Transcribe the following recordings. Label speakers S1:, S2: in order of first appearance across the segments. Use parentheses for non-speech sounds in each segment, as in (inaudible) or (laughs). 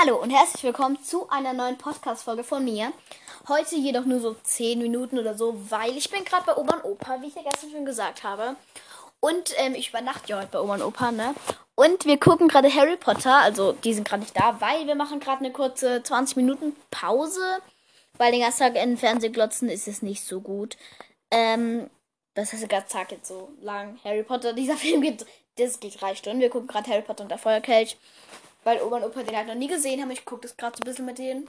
S1: Hallo und herzlich willkommen zu einer neuen Podcast-Folge von mir. Heute jedoch nur so 10 Minuten oder so, weil ich bin gerade bei Oma und Opa, wie ich ja gestern schon gesagt habe. Und ähm, ich übernachte ja heute bei Oma und Opa, ne? Und wir gucken gerade Harry Potter, also die sind gerade nicht da, weil wir machen gerade eine kurze 20 Minuten Pause. Weil den ganzen Tag in den Fernsehen glotzen ist es nicht so gut. Ähm, das heißt, der ganze Tag jetzt so lang. Harry Potter, dieser (laughs) Film geht, das geht drei Stunden. Wir gucken gerade Harry Potter und der Feuerkelch weil Oma und Opa den halt noch nie gesehen haben. Ich gucke das gerade so ein bisschen mit denen.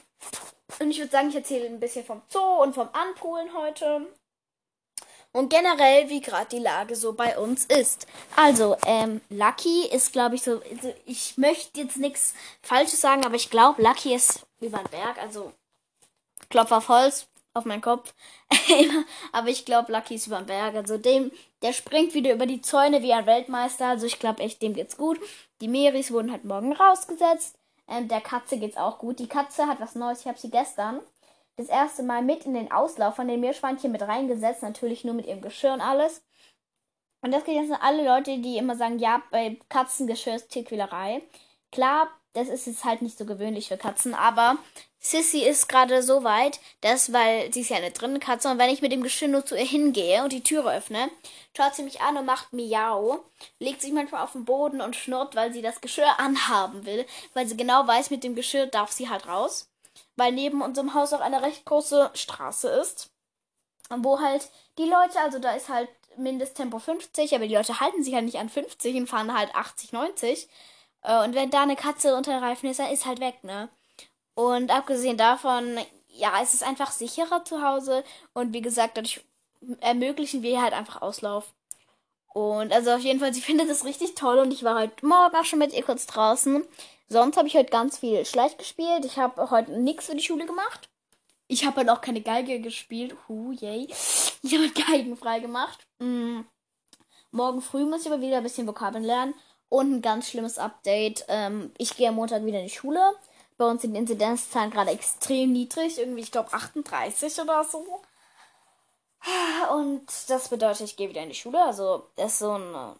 S1: Und ich würde sagen, ich erzähle ein bisschen vom Zoo und vom Anpolen heute. Und generell, wie gerade die Lage so bei uns ist. Also, ähm, Lucky ist, glaube ich, so. Also ich möchte jetzt nichts Falsches sagen, aber ich glaube, Lucky ist über den Berg. Also, Klopfer auf auf meinen Kopf. (laughs) aber ich glaube, Lucky ist über den Berg. Also, dem, der springt wieder über die Zäune wie ein Weltmeister. Also, ich glaube echt, dem geht's gut. Die Meris wurden halt morgen rausgesetzt. Ähm, der Katze geht's auch gut. Die Katze hat was Neues. Ich habe sie gestern das erste Mal mit in den Auslauf von den Meerschweinchen mit reingesetzt. Natürlich nur mit ihrem Geschirr und alles. Und das geht jetzt an alle Leute, die immer sagen, ja, bei Katzengeschirr ist Tierquälerei. Klar, das ist jetzt halt nicht so gewöhnlich für Katzen, aber Sissy ist gerade so weit, dass, weil sie ist ja eine drinnen Katze, und wenn ich mit dem Geschirr nur zu ihr hingehe und die Türe öffne, schaut sie mich an und macht Miau, legt sich manchmal auf den Boden und schnurrt, weil sie das Geschirr anhaben will, weil sie genau weiß, mit dem Geschirr darf sie halt raus, weil neben unserem Haus auch eine recht große Straße ist, wo halt die Leute, also da ist halt Mindesttempo 50, aber die Leute halten sich halt nicht an 50 und fahren halt 80, 90. Äh, und wenn da eine Katze unter den Reifen ist, dann ist halt weg, ne? Und abgesehen davon, ja, es ist einfach sicherer zu Hause. Und wie gesagt, dadurch ermöglichen wir halt einfach Auslauf. Und also auf jeden Fall, sie (laughs) findet es richtig toll. Und ich war heute Morgen auch schon mit ihr kurz draußen. Sonst habe ich heute ganz viel Schleich gespielt. Ich habe heute nichts für die Schule gemacht. Ich habe halt auch keine Geige gespielt. Hu, yay. (laughs) Ich habe Geigen frei gemacht. Mm. Morgen früh muss ich aber wieder ein bisschen Vokabeln lernen. Und ein ganz schlimmes Update. Ähm, ich gehe am Montag wieder in die Schule. Bei uns sind die Inzidenzzahlen gerade extrem niedrig. Irgendwie, ich glaube, 38 oder so. Und das bedeutet, ich gehe wieder in die Schule. Also, das ist so ein,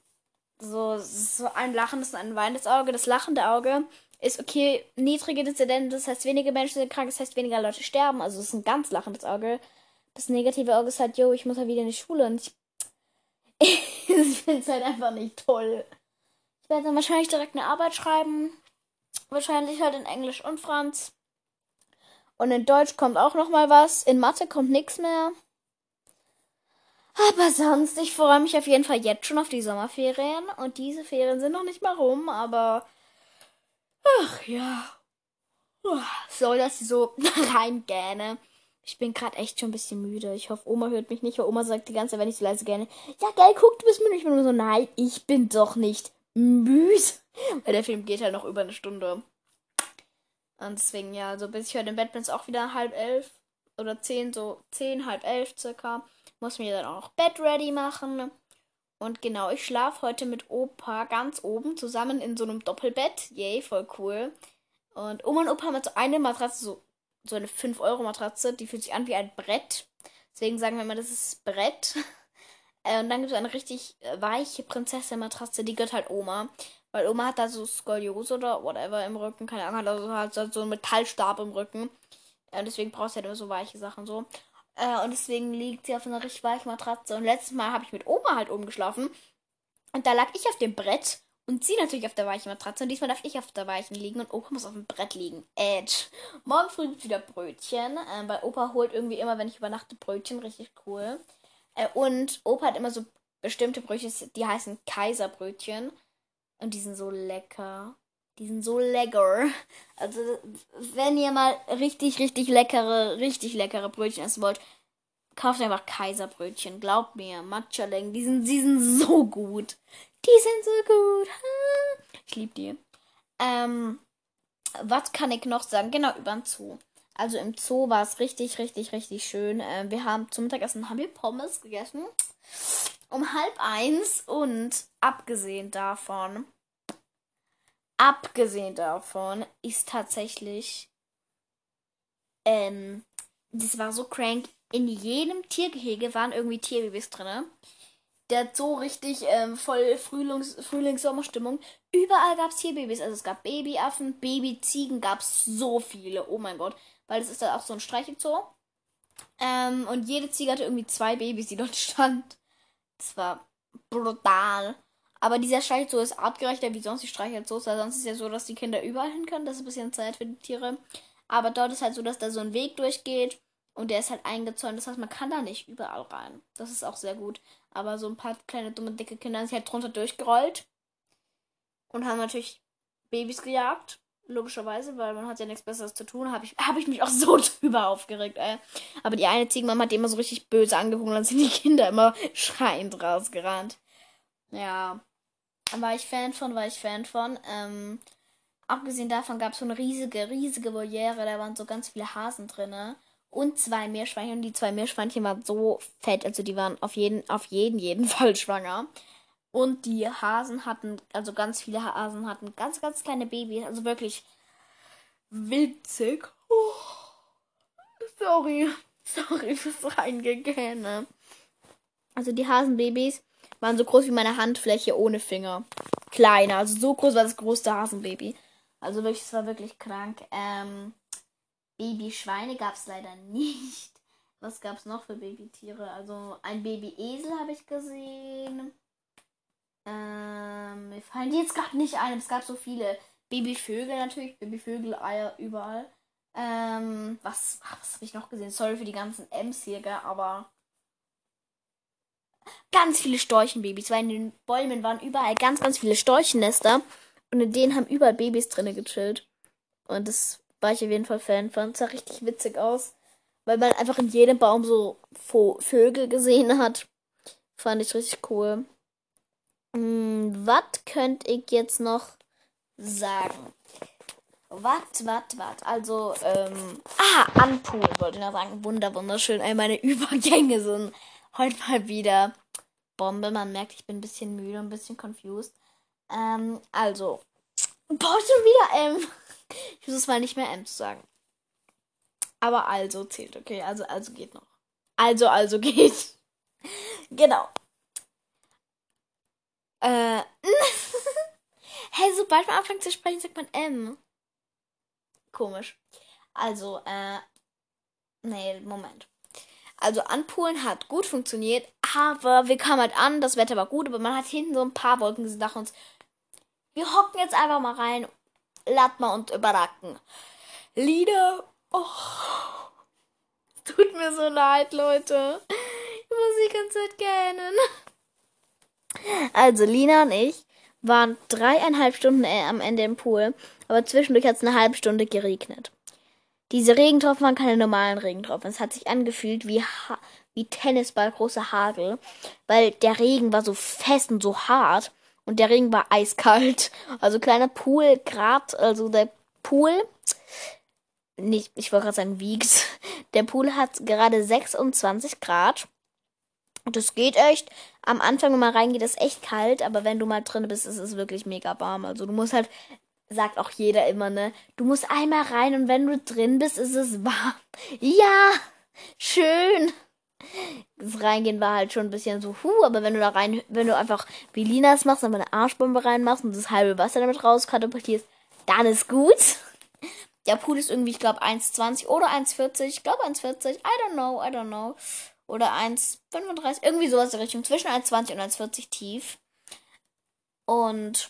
S1: so, so ein lachendes und ein weinendes Auge. Das lachende Auge ist okay, niedrige Inzidenz, das heißt, weniger Menschen sind krank, das heißt, weniger Leute sterben. Also, es ist ein ganz lachendes Auge. Das negative Auge ist halt, yo, ich muss halt wieder in die Schule und ich, (laughs) ich finde es halt einfach nicht toll werde dann wahrscheinlich direkt eine Arbeit schreiben. Wahrscheinlich halt in Englisch und Franz. Und in Deutsch kommt auch noch mal was. In Mathe kommt nichts mehr. Aber sonst, ich freue mich auf jeden Fall jetzt schon auf die Sommerferien. Und diese Ferien sind noch nicht mal rum, aber. Ach ja. Soll das so (laughs) reingähne. Ich bin gerade echt schon ein bisschen müde. Ich hoffe, Oma hört mich nicht, weil Oma sagt die ganze Zeit, wenn ich so leise gerne. Ja, geil, guck, du bist müde. Ich bin nur so, nein, ich bin doch nicht müde. Weil der Film geht halt noch über eine Stunde. Und deswegen, ja, so bis ich heute im Bett bin, ist auch wieder halb elf oder zehn, so zehn, halb elf circa. Muss mir dann auch noch Bett ready machen. Und genau, ich schlafe heute mit Opa ganz oben zusammen in so einem Doppelbett. Yay, voll cool. Und Oma und Opa haben jetzt so eine Matratze, so, so eine 5-Euro-Matratze, die fühlt sich an wie ein Brett. Deswegen sagen wir immer, das ist Brett. (laughs) Äh, und dann gibt es eine richtig äh, weiche Prinzessin-Matratze, die gehört halt Oma. Weil Oma hat da so Skoliose oder whatever im Rücken, keine Ahnung, hat also halt so einen Metallstab im Rücken. Äh, deswegen brauchst du halt immer so weiche Sachen so. Und deswegen liegt sie auf einer richtig weichen Matratze. Und letztes Mal habe ich mit Oma halt oben geschlafen. Und da lag ich auf dem Brett und sie natürlich auf der weichen Matratze. Und diesmal darf ich auf der weichen liegen und Opa muss auf dem Brett liegen. Edge. Morgen früh gibt wieder Brötchen. Weil Opa holt irgendwie immer, wenn ich übernachte, Brötchen. Richtig cool. Äh, und Opa hat immer so bestimmte Brötchen, die heißen Kaiserbrötchen. Und die sind so lecker. Die sind so lecker. (laughs) Also, wenn ihr mal richtig, richtig leckere, richtig leckere Brötchen essen wollt, kauft einfach Kaiserbrötchen. Glaubt mir, Matcha-Längen, die sind, die sind so gut. Die sind so gut. (laughs) Ich liebe die. Ähm, was kann ich noch sagen? Genau, über den Zoo. Also im Zoo war es richtig, richtig, richtig schön. Äh, wir haben zum Mittagessen haben wir Pommes gegessen. Um halb eins und abgesehen davon, abgesehen davon ist tatsächlich, ähm, das war so crank. In jedem Tiergehege waren irgendwie Tierbabys drin. der hat so richtig ähm, voll Frühlings Frühlings-Sommerstimmung. Überall gab es Tierbabys. Also es gab Babyaffen, Babyziegen gab es so viele. Oh mein Gott. Weil es ist da auch so ein Streichelzoo. Ähm, und jede Ziege hatte irgendwie zwei Babys, die dort (laughs) stand. Das war brutal. Aber dieser Streichelzoo ist artgerechter wie sonst die Streichelzoos. Weil sonst ist ja so, dass die Kinder überall hin können. Das ist ein bisschen Zeit für die Tiere. Aber dort ist halt so, dass da so ein Weg durchgeht. Und der ist halt eingezäunt. Das heißt, man kann da nicht überall rein. Das ist auch sehr gut. Aber so ein paar kleine, dumme, dicke Kinder sind halt drunter durchgerollt. Und haben natürlich Babys gejagt. Logischerweise, weil man hat ja nichts Besseres zu tun. Habe ich, hab ich mich auch so (laughs) drüber aufgeregt, ey. Aber die eine Ziegenmama hat die immer so richtig böse angeguckt und sind die Kinder immer schreiend rausgerannt. Ja. War ich Fan von, war ich Fan von. Ähm, abgesehen davon gab es so eine riesige, riesige Voliere. Da waren so ganz viele Hasen drin. Und zwei Meerschweinchen. Und die zwei Meerschweinchen waren so fett. Also die waren auf jeden, auf jeden, jeden (laughs) Fall schwanger. Und die Hasen hatten, also ganz viele Hasen hatten ganz, ganz kleine Babys. Also wirklich witzig. Oh, sorry. (laughs) Sorry fürs Reingegähne. Also die Hasenbabys waren so groß wie meine Handfläche ohne Finger. Kleiner. Also so groß war das größte Hasenbaby. Also wirklich, es war wirklich krank. Ähm, Babyschweine gab es leider (laughs) nicht. Was gab es noch für Babytiere? Also ein Babyesel habe ich gesehen. Ähm, mir fallen die jetzt gerade nicht ein. Es gab so viele. Babyvögel natürlich. Babyvögel, Eier überall. Ähm, was, was habe ich noch gesehen? Sorry für die ganzen M's hier, gell? aber ganz viele Storchenbabys, weil in den Bäumen waren überall ganz, ganz viele Storchennester und in denen haben überall Babys drinne gechillt. Und das war ich auf jeden Fall Fan von. Sah richtig witzig aus, weil man einfach in jedem Baum so Vögel gesehen hat. Fand ich richtig cool. Hm, was könnte ich jetzt noch sagen? Was, was, was? Also, ähm, ah, Anpool wollte ich noch sagen. Wunder, wunderschön. Ey, meine (laughs) Übergänge sind heute mal wieder Bombe. Man merkt, ich bin ein bisschen müde, ein bisschen confused. Ähm, also, boah, schon wieder M. (laughs) Ich muss es mal nicht mehr M zu sagen. Aber also zählt, okay. Also, also geht noch. Also, also (laughs) geht. genau. Äh. (laughs) hey, sobald man anfängt zu sprechen, sagt man M. Komisch. Also, äh. Nee, Moment. Also Anpolen hat gut funktioniert, aber wir kamen halt an, das Wetter war gut, aber man hat hinten so ein paar Wolken gesehen nach uns. Wir hocken jetzt einfach mal rein, mal und überracken. Lieder. Oh. Tut mir so leid, Leute. Ich muss die ganze Zeit gähnen. Also, Lina und ich waren dreieinhalb Stunden äh, am Ende im Pool, aber zwischendurch hat es eine halbe Stunde geregnet. Diese Regentropfen waren keine normalen Regentropfen. Es hat sich angefühlt wie, ha wie Tennisball großer Hagel, weil der Regen war so fest und so hart und der Regen war eiskalt. Also kleiner Pool, Grad, also der Pool, nicht, ich wollte gerade sagen, wiegt. Der Pool hat gerade 26 Grad. Und das geht echt. Am Anfang, wenn man reingeht, ist echt kalt, aber wenn du mal drin bist, ist es wirklich mega warm. Also du musst halt sagt auch jeder immer, ne? Du musst einmal rein und wenn du drin bist, ist es warm. (laughs) Ja, schön. Das Reingehen war halt schon ein bisschen so, hu, aber wenn du da rein, wenn du einfach wie Linas machst, einfach eine Arschbombe reinmachst und das halbe Wasser damit rauskatapultierst, dann ist gut. Der Pool ist irgendwie, ich glaube, 1,20 oder 1,40. Ich glaube 1,40. I don't know, I don't know. Oder 1,35. Irgendwie sowas in Richtung. Zwischen 1,20 und 1,40 tief. Und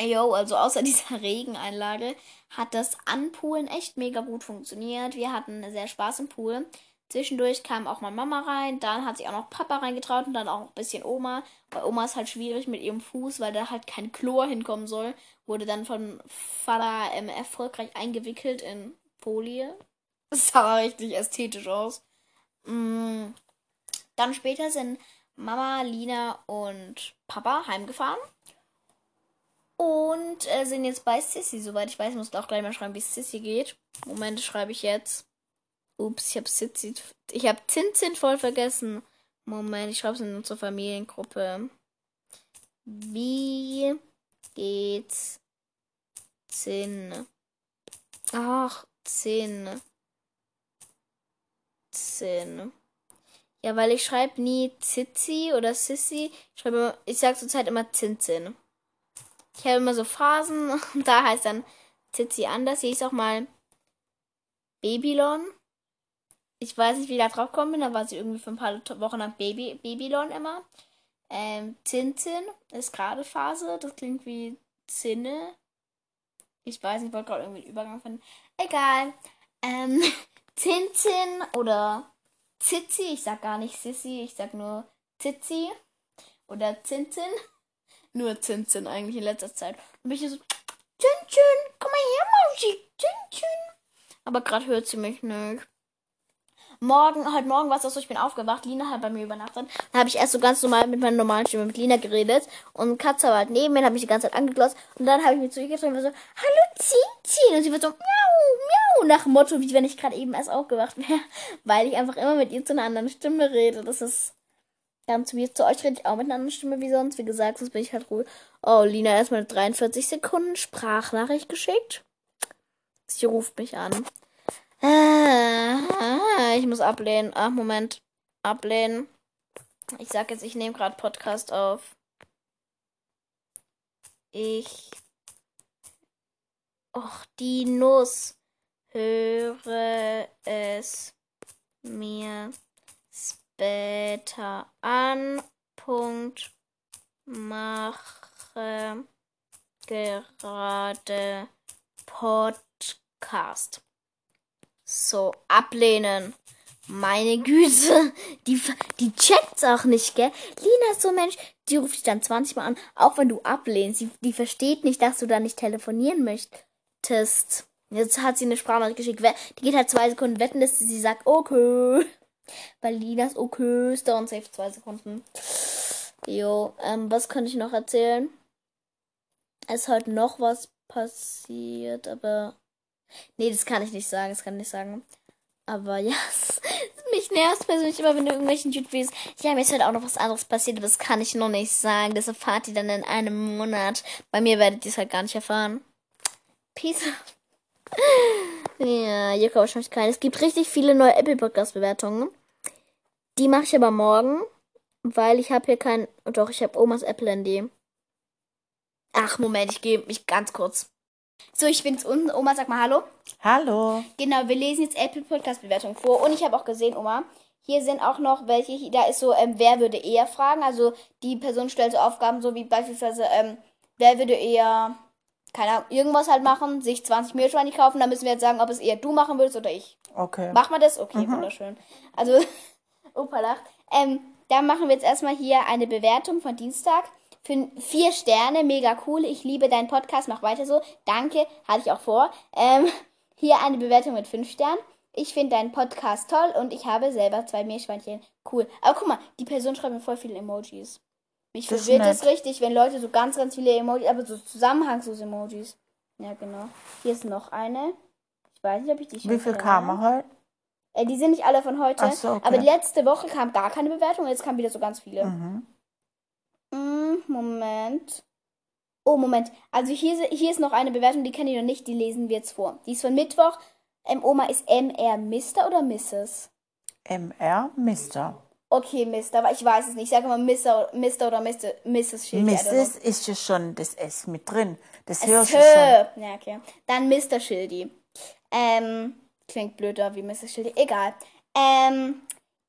S1: Jo, also außer (laughs) dieser Regeneinlage hat das Anpoolen echt mega gut funktioniert. Wir hatten sehr Spaß im Pool. Zwischendurch kam auch mal Mama rein, dann hat sich auch noch Papa reingetraut und dann auch ein bisschen Oma. Bei Oma ist halt schwierig mit ihrem Fuß, weil da halt kein Chlor hinkommen soll. Wurde dann von Vater ähm, erfolgreich eingewickelt in Folie. (laughs) Das sah richtig ästhetisch aus. Mm. Dann später sind Mama, Lina und Papa heimgefahren. Und äh, sind jetzt bei Sissy. Soweit ich weiß, muss auch gleich mal schreiben, wie es Sissy geht. Moment, schreibe ich jetzt. Ups, ich habe Sissy. Ich habe Zinzin voll vergessen. Moment, ich schreibe es in unsere Familiengruppe. Wie geht's Zinn? Ach, Zinn. Zinn. Ja, weil ich schreibe nie Zizi oder Sissy. Ich schreibe ich sag zurzeit immer Zinzin. Ich habe immer so Phasen (laughs) und da heißt dann Zizi anders. Hier ist auch mal Babylon. Ich weiß nicht, wie ich da drauf gekommen bin, da war sie irgendwie für ein paar Wochen lang Baby, Babylon immer. Ähm, Zinzin ist gerade Phase. Das klingt wie Zinne. Ich weiß nicht, ich wollte gerade irgendwie einen Übergang finden. Egal. Ähm, (laughs) Zinzin oder Zizi. Ich sag gar nicht Sissi, ich sag nur Zizi. Oder Zinzin. Nur Zinzin eigentlich in letzter Zeit. Und ich so, Zinzin, komm mal her, Mausi, Zinzin. Aber gerade hört sie mich nicht morgen, heute Morgen war es so, ich bin aufgewacht, Lina hat bei mir übernachtet. Dann habe ich erst so ganz normal mit meiner normalen Stimme mit Lina geredet. Und Katze war halt neben mir, hat mich die ganze Zeit angeglotzt. Und dann habe ich mir zu ihr getroffen und so, hallo Zinzin. Und sie wird so, miau, miau, nach Motto, wie wenn ich gerade eben erst aufgewacht wäre. (laughs) Weil ich einfach immer mit ihr zu einer anderen Stimme rede. Das ist ganz weird. Zu euch rede ich auch mit einer anderen Stimme wie sonst. Wie gesagt, sonst bin ich halt ruhig. Oh, Lina erstmal 43 Sekunden Sprachnachricht geschickt. Sie ruft mich an. Äh, ich muss ablehnen. Ach, Moment. Ablehnen. Ich sag jetzt, ich nehme gerade Podcast auf. Ich. Och, die Nuss. Höre es mir später an. Punkt. Mache gerade Podcast. So, ablehnen. Meine Güte, die, die checkt's auch nicht, gell? Lina ist so ein Mensch, die ruft dich dann 20 Mal an, auch wenn du ablehnst. Die, die versteht nicht, dass du da nicht telefonieren möchtest. Jetzt hat sie eine Sprachnachricht geschickt. Die geht halt zwei Sekunden wetten, dass sie sagt, okay. Weil Linas okay ist dauert safe zwei Sekunden. Jo, ähm, was könnte ich noch erzählen? Es ist halt noch was passiert, aber Nee, das kann ich nicht sagen, das kann ich nicht sagen. Aber (laughs) ja, mich nervt persönlich immer, wenn du irgendwelchen YouTubes. Ja, mir ist halt auch noch was anderes passiert, aber das kann ich noch nicht sagen. Das erfahrt ihr dann in einem Monat. Bei mir werdet ihr es halt gar nicht erfahren. Peace. (laughs) ja, kommt wahrscheinlich kein. Es gibt richtig viele neue Apple Podcast Bewertungen. Die mache ich aber morgen, weil ich habe hier kein. Doch, ich habe Omas Apple ND. Ach, Moment, ich gehe mich ganz kurz. So, ich bin's unten. Oma, sag mal Hallo.
S2: Hallo.
S1: Genau, wir lesen jetzt Apple Podcast Bewertung vor. Und ich habe auch gesehen, Oma, hier sind auch noch welche, da ist so, ähm, wer würde eher fragen. Also die Person stellt so Aufgaben, so wie beispielsweise, ähm, wer würde eher, keine Ahnung, irgendwas halt machen, sich 20 Meerschweine kaufen. Da müssen wir jetzt sagen, ob es eher du machen würdest oder ich.
S2: Okay.
S1: Machen wir das? Okay, mhm. wunderschön. Also, (laughs) Opa lacht. Ähm, da machen wir jetzt erstmal hier eine Bewertung von Dienstag. Für vier Sterne, mega cool. Ich liebe deinen Podcast, mach weiter so. Danke, hatte ich auch vor. Ähm, (laughs) hier eine Bewertung mit fünf Sternen. Ich finde deinen Podcast toll und ich habe selber zwei Meerschweinchen. Cool. Aber guck mal, die Person schreibt mir voll viele Emojis. Mich das verwirrt es richtig, wenn Leute so ganz, ganz viele Emojis, aber so zusammenhangslose Emojis. Ja, genau. Hier ist noch eine. Ich weiß nicht, ob ich die
S2: schon Wie viel kamen heute?
S1: Äh, die sind nicht alle von heute. So, okay. Aber letzte Woche kam gar keine Bewertung, jetzt kamen wieder so ganz viele. Mhm. Moment. Oh, Moment. Also hier, hier ist noch eine Bewertung, die kenne ich noch nicht, die lesen wir jetzt vor. Die ist von Mittwoch. Ähm, Oma, ist MR Mr. oder Mrs.?
S2: MR Mr.
S1: Okay, Mr. Aber ich weiß es nicht. Ich sage mal Mr. Mr. oder Mr. Mrs.
S2: Schildi. Mrs. ist ja schon das S mit drin. Das hörst du schon.
S1: Ja, okay. Dann Mr. Schildi. Ähm, klingt blöder wie Mrs. Schildi. Egal. Ähm,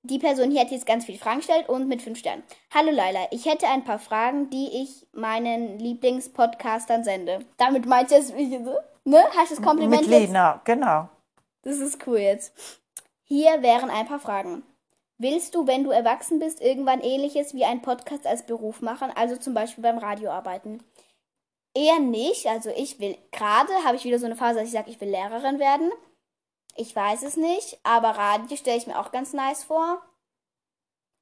S1: die Person hier hat jetzt ganz viele Fragen gestellt und mit fünf Sternen. Hallo Laila, ich hätte ein paar Fragen, die ich meinen Lieblingspodcastern sende. Damit meint ihr es, ne? Hast du das Kompliment
S2: Mit Lena, jetzt? genau.
S1: Das ist cool jetzt. Hier wären ein paar Fragen. Willst du, wenn du erwachsen bist, irgendwann ähnliches wie ein Podcast als Beruf machen, also zum Beispiel beim Radio arbeiten? Eher nicht. Also ich will, gerade habe ich wieder so eine Phase, dass ich sage, ich will Lehrerin werden. Ich weiß es nicht, aber Radio stelle ich mir auch ganz nice vor.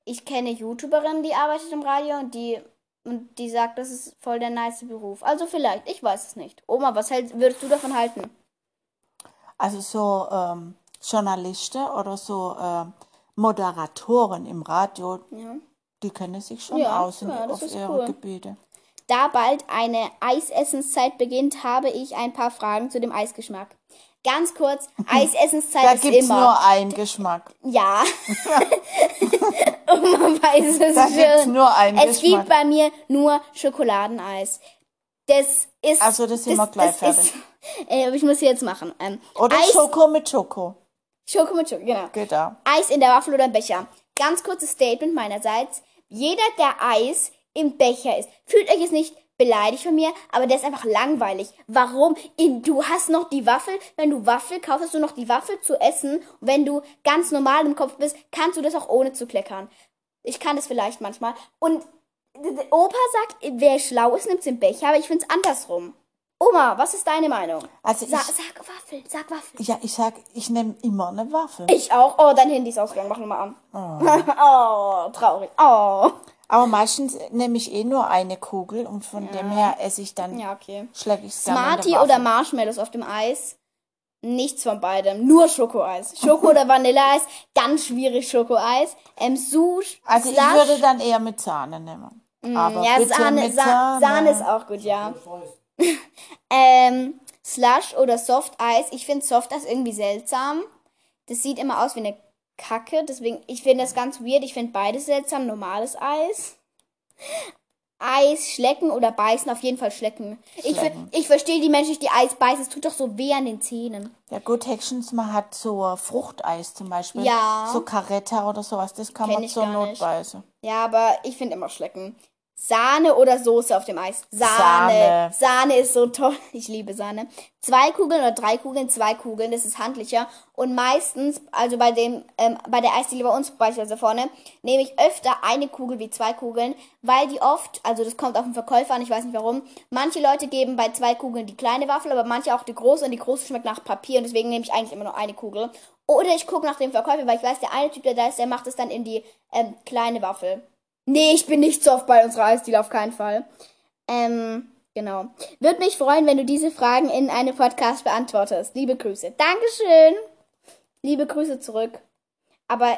S1: Ich kenne YouTuberin, die arbeitet im Radio und die und die sagt, das ist voll der nice Beruf. Also vielleicht, ich weiß es nicht. Oma, was hält, würdest du davon halten?
S2: Also so ähm, Journalisten oder so äh, Moderatoren im Radio, ja. die kennen sich schon ja, aus ja, auf ihre cool. Gebiete.
S1: Da bald eine Eisessenszeit beginnt, habe ich ein paar Fragen zu dem Eisgeschmack. Ganz kurz, (laughs) Eisessenszeit
S2: Da
S1: ist
S2: gibt's
S1: immer.
S2: nur einen Geschmack.
S1: Ja. (laughs) Und man weiß es
S2: Da
S1: schon.
S2: gibt's nur einen
S1: es gibt
S2: Geschmack.
S1: bei mir nur Schokoladeneis. Das ist.
S2: Also, das sind wir gleich
S1: ist, (laughs) äh, ich muss jetzt machen. Ähm,
S2: Oder
S1: Eis,
S2: Schoko mit Schoko.
S1: Schoko mit Schoko, genau.
S2: Geht da.
S1: Eis in der Waffel oder im Becher. Ganz kurzes Statement meinerseits. Jeder, der Eis im Becher isst, fühlt euch jetzt nicht beleidigt von mir, aber der ist einfach langweilig. Warum? Du hast noch die Waffel. Wenn du Waffel kaufst, hast du noch die Waffel zu essen. Und wenn du ganz normal im Kopf bist, kannst du das auch ohne zu kleckern. Ich kann das vielleicht manchmal. Und Opa sagt, wer schlau ist, nimmt's im Becher, aber ich find's andersrum. Oma, was ist deine Meinung?
S2: Also
S1: Sa
S2: ich,
S1: sag Waffel, sag Waffel.
S2: ja, ich sag, ich nehme immer eine Waffe.
S1: Ich auch. Oh, dein Handy ist ausgegangen. Mach nochmal an. (laughs) Oh. traurig. Oh.
S2: Aber meistens nehme ich eh nur eine Kugel und von dem her esse ich dann,
S1: Ja, okay.
S2: schläge ich
S1: Smarty oder Marshmallows auf dem Eis? Nichts von beidem. Nur Schokoeis. Schoko oder Vanilleeis? Ganz schwierig Schokoeis. Ähm, Sush,
S2: Also ich
S1: Slush.
S2: würde dann eher mit Sahne nehmen. Aber
S1: Mm, ja,
S2: bitte
S1: Sahne,
S2: mit
S1: Sa
S2: Sahne.
S1: Sahne ist auch gut, ja. (laughs) ähm, Slush oder Softeis. Ich finde Softeis irgendwie seltsam. Das sieht immer aus wie eine Kacke. Deswegen, ich finde das ganz weird. Ich finde beides seltsam. Normales Eis. Eis schlecken oder beißen, auf jeden Fall schlecken. Ich,
S2: Schlecken.
S1: ich verstehe die Menschen, die Eis beißen. Es tut doch so weh an den Zähnen.
S2: Ja gut, Hexens, man hat so Fruchteis zum Beispiel.
S1: Ja.
S2: So Caretta oder sowas, das kann
S1: Kenn
S2: man
S1: ich
S2: zur Not
S1: nicht.
S2: beißen.
S1: Ja, aber ich finde immer schlecken. Sahne oder Soße auf dem Eis? Sahne.
S2: Sahne.
S1: Sahne ist so toll. (laughs) Ich liebe Sahne. Zwei Kugeln oder drei Kugeln? Zwei Kugeln, das ist handlicher. Und meistens, also bei dem, ähm, bei der Eisdiele bei uns beispielsweise vorne, nehme ich öfter eine Kugel wie zwei Kugeln, weil die oft, also das kommt auf den Verkäufer an, ich weiß nicht warum, manche Leute geben bei zwei Kugeln die kleine Waffel, aber manche auch die große und die große schmeckt nach Papier und deswegen nehme ich eigentlich immer nur eine Kugel. Oder ich gucke nach dem Verkäufer, weil ich weiß, der eine Typ, der da ist, der macht es dann in die ähm, kleine Waffel. Nee, ich bin nicht so oft bei unserer Eisdiele, auf keinen Fall. Ähm, genau. Würde mich freuen, wenn du diese Fragen in einem Podcast beantwortest. Liebe Grüße. Dankeschön. Liebe Grüße zurück. Aber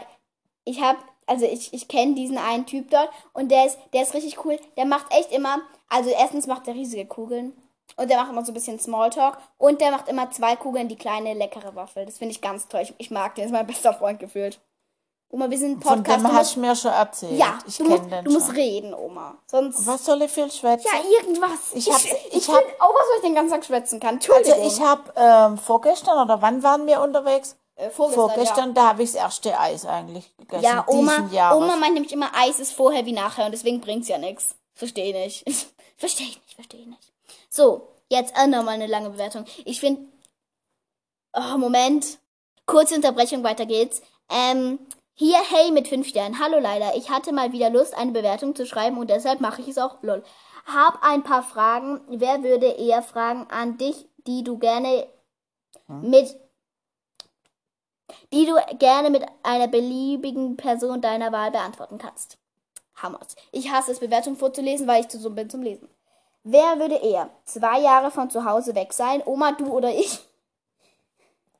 S1: ich habe, also ich, ich kenne diesen einen Typ dort und der ist, der ist richtig cool. Der macht echt immer, also erstens macht er riesige Kugeln und der macht immer so ein bisschen Smalltalk und der macht immer zwei Kugeln die kleine leckere Waffel. Das finde ich ganz toll. Ich, ich mag den, ist mein bester Freund gefühlt. Oma, wir sind ein
S2: Von
S1: Podcast.
S2: dem
S1: du
S2: hast
S1: musst,
S2: du mir schon erzählt.
S1: ja,
S2: ich kenne den
S1: du musst reden, Oma. Sonst.
S2: Was soll ich viel schwätzen?
S1: Ja, irgendwas.
S2: Ich hab-
S1: ich,
S2: ich hab-
S1: auch was, was ich den ganzen Tag schwätzen kann.
S2: also ich habe ähm, vorgestern oder wann waren wir unterwegs?
S1: äh, vorgestern,
S2: Vorgestern, da habe ich das erste Eis eigentlich gegessen.
S1: Ja, ja Oma,
S2: Jahres.
S1: Oma meint nämlich immer, Eis ist vorher wie nachher und deswegen bringt's ja nichts. Verstehe nicht. (laughs) Verstehe ich nicht, verstehe ich nicht. So, jetzt äh, nochmal eine lange Bewertung. Ich finde. Oh, Moment. Kurze Unterbrechung, weiter geht's. Ähm, hier, hey mit 5 Sternen. Hallo leider. Ich hatte mal wieder Lust, eine Bewertung zu schreiben und deshalb mache ich es auch. Lol. Hab ein paar Fragen. Wer würde eher Fragen an dich, die du gerne mit die du gerne mit einer beliebigen Person deiner Wahl beantworten kannst. Hammers. Ich hasse es, Bewertungen vorzulesen, weil ich zu dumm bin zum Lesen. Wer würde eher zwei Jahre von zu Hause weg sein? Oma, du oder ich?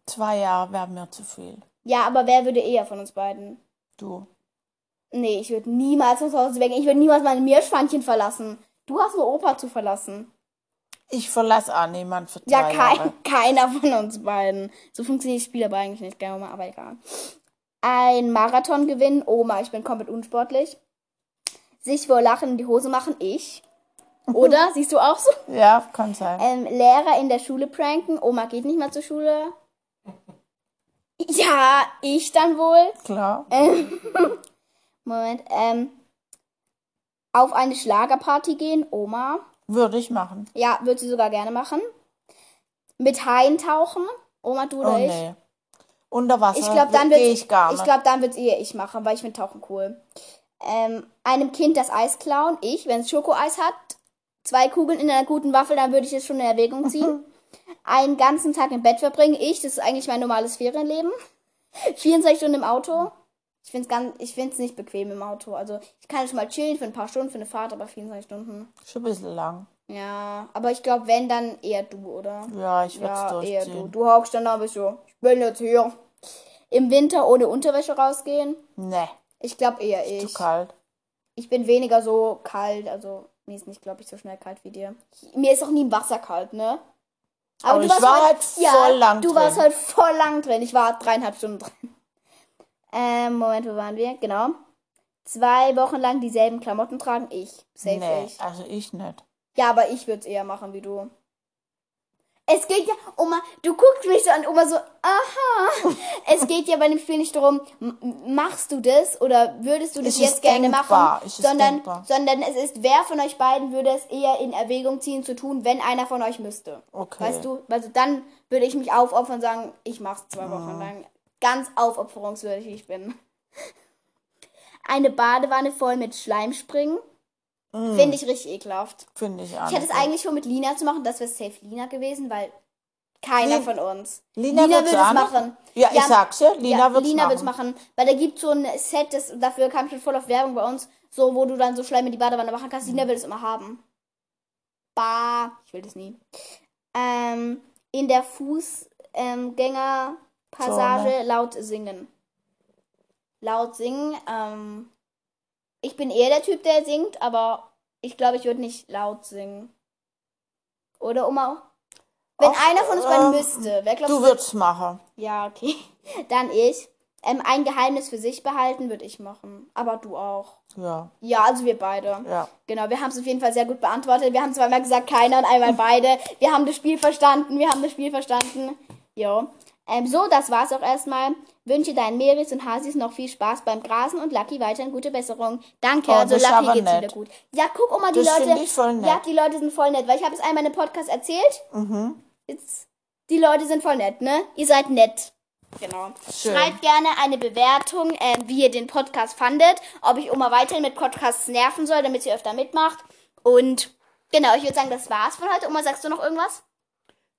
S2: Zwei Jahre wäre mir zu viel.
S1: Ja, aber wer würde eher von uns beiden?
S2: Du.
S1: Nee, ich würde niemals von zu Hause weg. Ich würde niemals meine Meerschweinchen verlassen. Du hast nur Opa zu verlassen.
S2: Ich verlasse auch niemand für
S1: Ja, kein, (laughs) keiner von uns beiden. So funktioniert das Spiel aber eigentlich nicht, gell, Oma, aber egal. Ein Marathon gewinnen, Oma, ich bin komplett unsportlich. Sich vor Lachen in die Hose machen, ich. (laughs) Oder? Siehst du auch so?
S2: Ja, kann sein.
S1: Ähm, Lehrer in der Schule pranken, Oma geht nicht mehr zur Schule. Ja, ich dann wohl.
S2: Klar.
S1: Ähm, (laughs) Moment, ähm, auf eine Schlagerparty gehen, Oma.
S2: Würde ich machen.
S1: Ja, würde sie sogar gerne machen. Mit Haien tauchen, Oma, du oder
S2: Oh
S1: ich.
S2: nee. Unter Wasser
S1: Ich glaube, dann wird
S2: ich gar
S1: ich
S2: nicht.
S1: glaube, dann wird's eher ich machen, weil ich finde Tauchen cool. Ähm, einem Kind das Eis klauen, ich, wenn es Schokoeis hat, zwei Kugeln in einer guten Waffel, dann würde ich es schon in Erwägung ziehen. (laughs) Einen ganzen Tag im Bett verbringen, ich, das ist eigentlich mein normales Ferienleben. (laughs) 24 Stunden im Auto. Ich finde es ganz, ich finde es nicht bequem im Auto. Also ich kann schon mal chillen für ein paar Stunden für eine Fahrt, aber 24 Stunden.
S2: Schon ein bisschen lang.
S1: Ja, aber ich glaube, wenn dann eher du, oder?
S2: Ja, ich würde es
S1: Ja, eher du.
S2: durchziehen.
S1: Du hockst dann da bist so, ich bin jetzt hier. Im Winter ohne Unterwäsche rausgehen?
S2: Nee,
S1: Ich glaube eher
S2: zu
S1: ich.
S2: kalt.
S1: Ich bin weniger so kalt, also mir ist nicht, glaube ich, so schnell kalt wie dir. Ich, mir ist auch nie im Wasser kalt, ne?
S2: Aber, Aber ich war halt, halt voll lang
S1: du drin. Du warst halt voll lang drin. Ich war dreieinhalb Stunden drin. Ähm, Moment, wo waren wir? Genau. Zwei Wochen lang dieselben Klamotten tragen. Ich.
S2: Safe nee, ich. Also ich nicht.
S1: Ja, aber ich würde es eher machen wie du. Es geht ja, Oma, du guckst mich so an, Oma so, aha. (laughs) es geht ja bei dem Spiel nicht darum, machst du das oder würdest du das es jetzt gerne denkbar. machen, sondern, sondern es ist, wer von euch beiden würde es eher in Erwägung ziehen zu tun, wenn einer von euch müsste. Okay. Weißt du, also dann würde ich mich aufopfern und sagen, ich mach's zwei Wochen mhm. lang. Ganz aufopferungswürdig, ich bin. (laughs) Eine Badewanne voll mit Schleim springen. Mm. Finde ich richtig ekelhaft.
S2: Finde ich auch.
S1: Ich hätte es eigentlich schon mit Lina zu machen, das wäre safe Lina gewesen, weil keiner Lin von uns. Lina, Lina würde es machen.
S2: Ja, ja, ich sag's ja, Lina ja, wird es
S1: machen. machen. Weil da gibt so ein Set, das, dafür kam schon voll auf Werbung bei uns, so wo du dann so Schleim in die Badewanne machen kannst. Mhm. Lina will es immer haben. Bah, ich will das nie. Ähm, in der Fußgängerpassage ähm, laut singen. Laut singen, ähm, ich bin eher der Typ, der singt, aber ich glaube, ich würde nicht laut singen. Oder Oma? Wenn Ach, einer von uns beiden äh, müsste, wer
S2: glaubt Du würdest machen.
S1: Ja, okay. (laughs) Dann ich. Ähm, ein Geheimnis für sich behalten würde ich machen. Aber du auch.
S2: Ja.
S1: Ja, also wir beide.
S2: Ja.
S1: Genau, wir haben es auf jeden Fall sehr gut beantwortet. Wir haben zweimal gesagt, keiner und einmal beide. Wir haben das Spiel verstanden. Wir haben das Spiel verstanden. Jo. Ähm, so, das war's auch erstmal. Wünsche deinen Meris und Hasis noch viel Spaß beim Grasen und Lucky weiterhin gute Besserung. Danke, oh, also Lucky geht's nett. wieder gut. Ja, guck mal, die das Leute. Ich voll nett. Ja, die Leute sind voll nett, weil ich habe es einmal in einem Podcast erzählt.
S2: Mhm.
S1: Jetzt, die Leute sind voll nett, ne? Ihr seid nett. Genau. Schön. Schreibt gerne eine Bewertung, äh, wie ihr den Podcast fandet, ob ich Oma weiterhin mit Podcasts nerven soll, damit sie öfter mitmacht. Und genau, ich würde sagen, das war's von heute. Oma, sagst du noch irgendwas?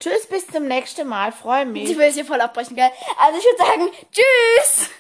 S2: Tschüss, bis zum nächsten Mal. Freue mich.
S1: Ich will es hier voll abbrechen, gell? Also ich würde sagen, tschüss!